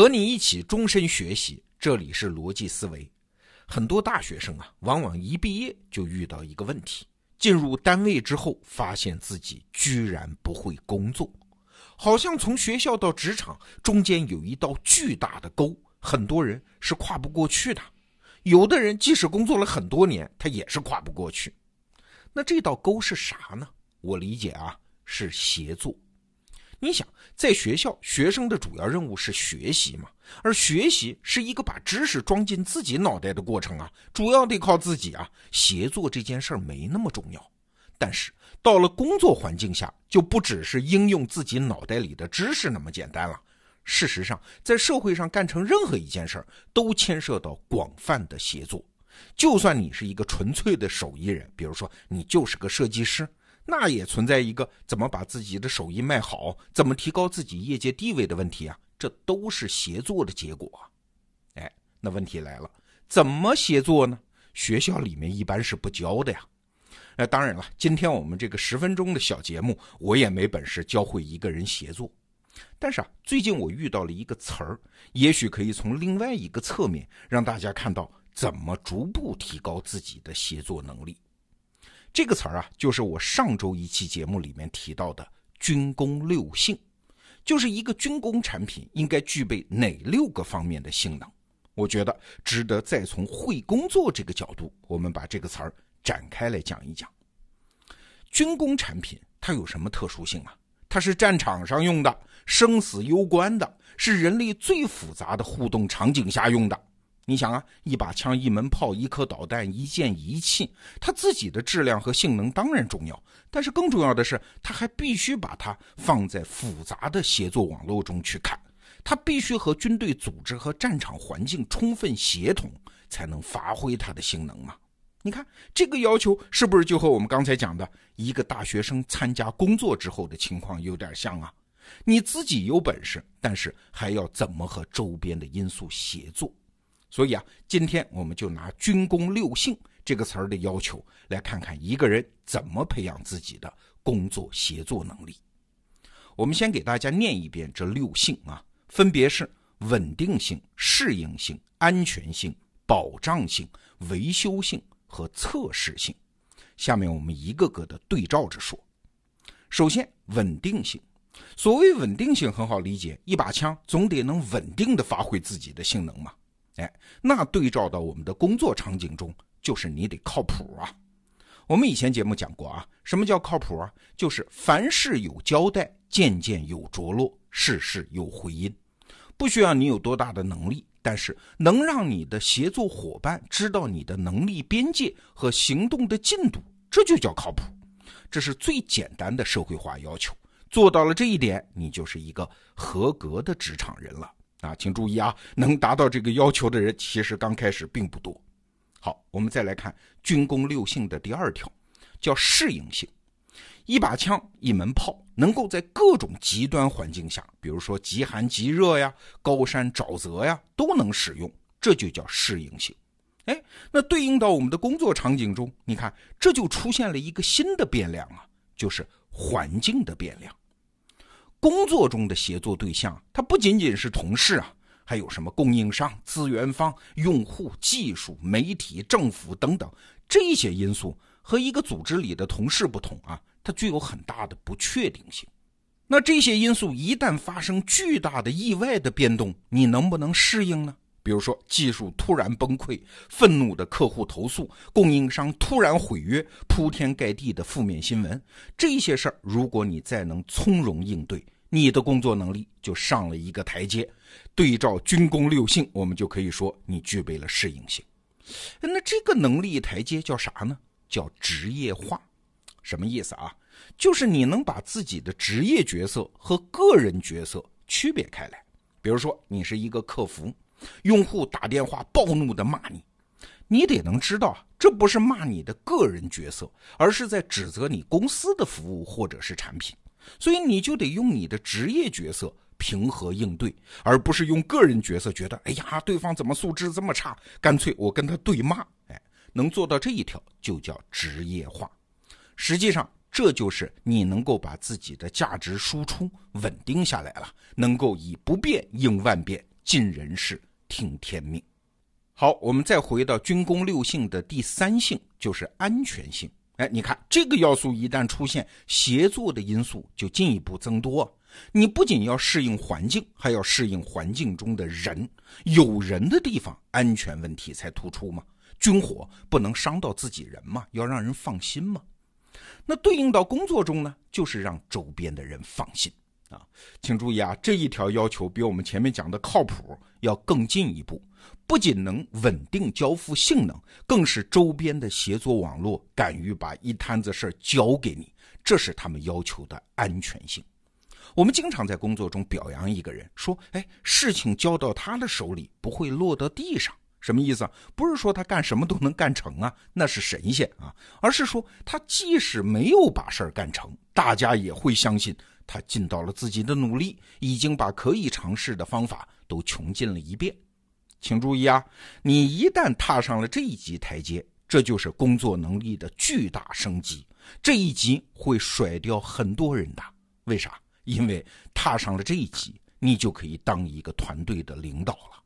和你一起终身学习，这里是逻辑思维。很多大学生啊，往往一毕业就遇到一个问题：进入单位之后，发现自己居然不会工作，好像从学校到职场中间有一道巨大的沟，很多人是跨不过去的。有的人即使工作了很多年，他也是跨不过去。那这道沟是啥呢？我理解啊，是协作。你想，在学校，学生的主要任务是学习嘛？而学习是一个把知识装进自己脑袋的过程啊，主要得靠自己啊。协作这件事儿没那么重要，但是到了工作环境下，就不只是应用自己脑袋里的知识那么简单了。事实上，在社会上干成任何一件事儿，都牵涉到广泛的协作。就算你是一个纯粹的手艺人，比如说你就是个设计师。那也存在一个怎么把自己的手艺卖好，怎么提高自己业界地位的问题啊！这都是协作的结果。哎，那问题来了，怎么协作呢？学校里面一般是不教的呀。那当然了，今天我们这个十分钟的小节目，我也没本事教会一个人协作。但是啊，最近我遇到了一个词儿，也许可以从另外一个侧面让大家看到怎么逐步提高自己的协作能力。这个词儿啊，就是我上周一期节目里面提到的“军工六性”，就是一个军工产品应该具备哪六个方面的性能。我觉得值得再从会工作这个角度，我们把这个词儿展开来讲一讲。军工产品它有什么特殊性啊？它是战场上用的，生死攸关的，是人类最复杂的互动场景下用的。你想啊，一把枪、一门炮、一颗导弹、一件仪器，它自己的质量和性能当然重要，但是更重要的是，它还必须把它放在复杂的协作网络中去看，它必须和军队组织和战场环境充分协同，才能发挥它的性能嘛。你看这个要求是不是就和我们刚才讲的一个大学生参加工作之后的情况有点像啊？你自己有本事，但是还要怎么和周边的因素协作？所以啊，今天我们就拿“军工六性”这个词儿的要求，来看看一个人怎么培养自己的工作协作能力。我们先给大家念一遍这六性啊，分别是稳定性、适应性、安全性、保障性、维修性和测试性。下面我们一个个的对照着说。首先，稳定性。所谓稳定性很好理解，一把枪总得能稳定的发挥自己的性能嘛。哎，那对照到我们的工作场景中，就是你得靠谱啊。我们以前节目讲过啊，什么叫靠谱啊？就是凡事有交代，件件有着落，事事有回音。不需要你有多大的能力，但是能让你的协作伙伴知道你的能力边界和行动的进度，这就叫靠谱。这是最简单的社会化要求，做到了这一点，你就是一个合格的职场人了。啊，请注意啊，能达到这个要求的人，其实刚开始并不多。好，我们再来看军工六性的第二条，叫适应性。一把枪、一门炮，能够在各种极端环境下，比如说极寒极热呀、高山沼泽呀，都能使用，这就叫适应性。哎，那对应到我们的工作场景中，你看，这就出现了一个新的变量啊，就是环境的变量。工作中的协作对象，它不仅仅是同事啊，还有什么供应商、资源方、用户、技术、媒体、政府等等这些因素，和一个组织里的同事不同啊，它具有很大的不确定性。那这些因素一旦发生巨大的意外的变动，你能不能适应呢？比如说技术突然崩溃、愤怒的客户投诉、供应商突然毁约、铺天盖地的负面新闻，这些事儿，如果你再能从容应对，你的工作能力就上了一个台阶。对照军工六性，我们就可以说你具备了适应性。那这个能力台阶叫啥呢？叫职业化。什么意思啊？就是你能把自己的职业角色和个人角色区别开来。比如说，你是一个客服。用户打电话暴怒的骂你，你得能知道，这不是骂你的个人角色，而是在指责你公司的服务或者是产品，所以你就得用你的职业角色平和应对，而不是用个人角色觉得，哎呀，对方怎么素质这么差，干脆我跟他对骂。哎，能做到这一条就叫职业化。实际上，这就是你能够把自己的价值输出稳定下来了，能够以不变应万变。尽人事，听天命。好，我们再回到军功六性的第三性，就是安全性。哎，你看这个要素一旦出现，协作的因素就进一步增多。你不仅要适应环境，还要适应环境中的人。有人的地方，安全问题才突出嘛。军火不能伤到自己人嘛，要让人放心嘛。那对应到工作中呢，就是让周边的人放心啊。请注意啊，这一条要求比我们前面讲的靠谱要更进一步。不仅能稳定交付性能，更是周边的协作网络敢于把一摊子事儿交给你，这是他们要求的安全性。我们经常在工作中表扬一个人，说：“哎，事情交到他的手里不会落到地上。”什么意思啊？不是说他干什么都能干成啊，那是神仙啊，而是说他即使没有把事儿干成，大家也会相信他尽到了自己的努力，已经把可以尝试的方法都穷尽了一遍。请注意啊，你一旦踏上了这一级台阶，这就是工作能力的巨大升级。这一级会甩掉很多人的，为啥？因为踏上了这一级，你就可以当一个团队的领导了。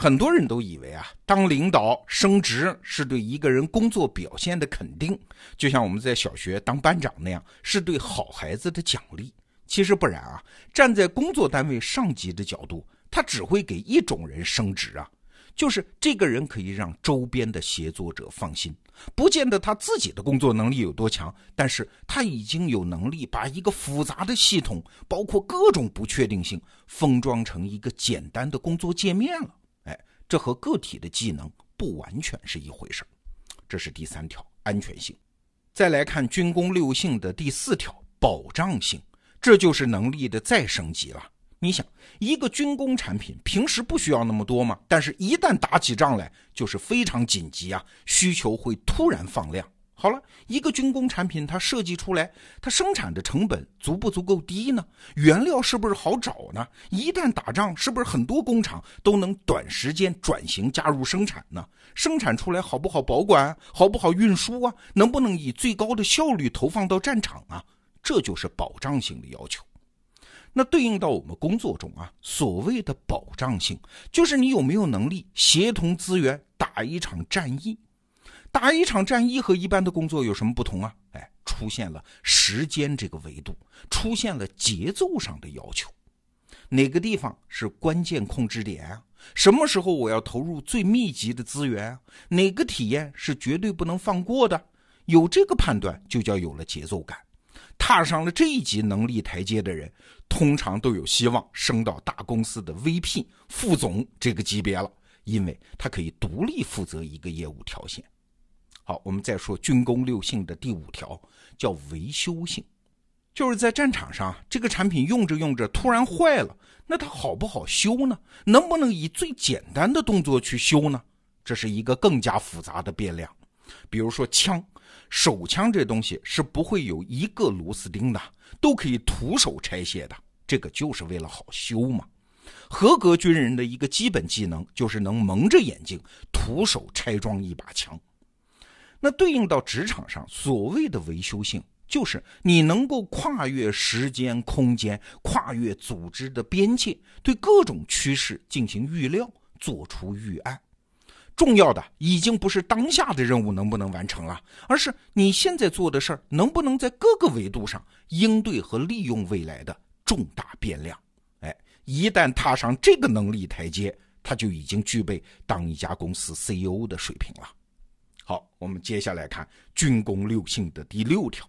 很多人都以为啊，当领导升职是对一个人工作表现的肯定，就像我们在小学当班长那样，是对好孩子的奖励。其实不然啊，站在工作单位上级的角度。他只会给一种人升职啊，就是这个人可以让周边的协作者放心，不见得他自己的工作能力有多强，但是他已经有能力把一个复杂的系统，包括各种不确定性，封装成一个简单的工作界面了。这和个体的技能不完全是一回事这是第三条安全性。再来看军工六性的第四条保障性，这就是能力的再升级了。你想，一个军工产品平时不需要那么多吗？但是，一旦打起仗来，就是非常紧急啊，需求会突然放量。好了，一个军工产品它设计出来，它生产的成本足不足够低呢？原料是不是好找呢？一旦打仗，是不是很多工厂都能短时间转型加入生产呢？生产出来好不好保管？好不好运输啊？能不能以最高的效率投放到战场啊？这就是保障性的要求。那对应到我们工作中啊，所谓的保障性，就是你有没有能力协同资源打一场战役。打一场战役和一般的工作有什么不同啊？哎，出现了时间这个维度，出现了节奏上的要求。哪个地方是关键控制点啊？什么时候我要投入最密集的资源啊？哪个体验是绝对不能放过的？有这个判断，就叫有了节奏感。踏上了这一级能力台阶的人，通常都有希望升到大公司的 VP、副总这个级别了，因为他可以独立负责一个业务条线。好，我们再说军工六性的第五条，叫维修性，就是在战场上，这个产品用着用着突然坏了，那它好不好修呢？能不能以最简单的动作去修呢？这是一个更加复杂的变量。比如说枪。手枪这东西是不会有一个螺丝钉的，都可以徒手拆卸的。这个就是为了好修嘛。合格军人的一个基本技能就是能蒙着眼睛徒手拆装一把枪。那对应到职场上，所谓的维修性，就是你能够跨越时间、空间，跨越组织的边界，对各种趋势进行预料，做出预案。重要的已经不是当下的任务能不能完成了，而是你现在做的事儿能不能在各个维度上应对和利用未来的重大变量。哎，一旦踏上这个能力台阶，他就已经具备当一家公司 CEO 的水平了。好，我们接下来看军工六性的第六条，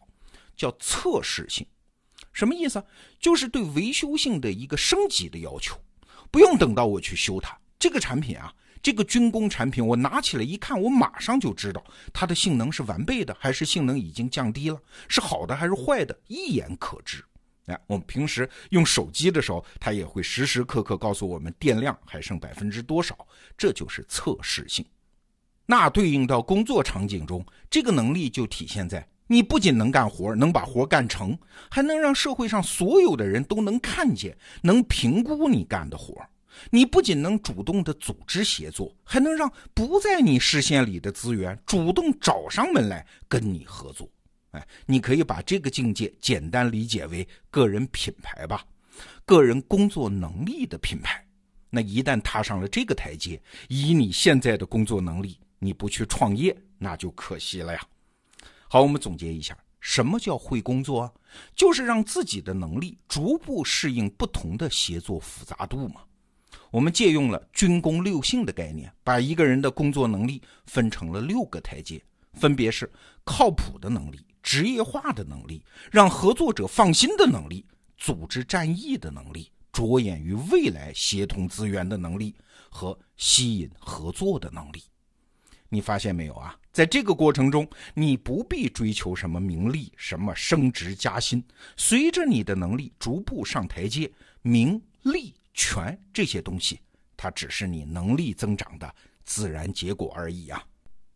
叫测试性。什么意思？就是对维修性的一个升级的要求，不用等到我去修它，这个产品啊。这个军工产品，我拿起来一看，我马上就知道它的性能是完备的，还是性能已经降低了，是好的还是坏的，一眼可知。哎，我们平时用手机的时候，它也会时时刻刻告诉我们电量还剩百分之多少，这就是测试性。那对应到工作场景中，这个能力就体现在你不仅能干活，能把活干成，还能让社会上所有的人都能看见，能评估你干的活。你不仅能主动的组织协作，还能让不在你视线里的资源主动找上门来跟你合作。哎，你可以把这个境界简单理解为个人品牌吧，个人工作能力的品牌。那一旦踏上了这个台阶，以你现在的工作能力，你不去创业，那就可惜了呀。好，我们总结一下，什么叫会工作？就是让自己的能力逐步适应不同的协作复杂度嘛。我们借用了军工六性的概念，把一个人的工作能力分成了六个台阶，分别是靠谱的能力、职业化的能力、让合作者放心的能力、组织战役的能力。着眼于未来协同资源的能力和吸引合作的能力，你发现没有啊？在这个过程中，你不必追求什么名利、什么升职加薪，随着你的能力逐步上台阶，名利权这些东西，它只是你能力增长的自然结果而已啊。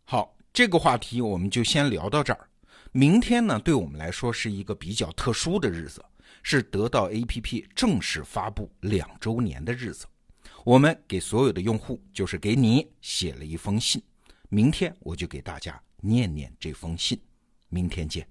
好，这个话题我们就先聊到这儿。明天呢，对我们来说是一个比较特殊的日子。是得到 APP 正式发布两周年的日子，我们给所有的用户，就是给你写了一封信。明天我就给大家念念这封信，明天见。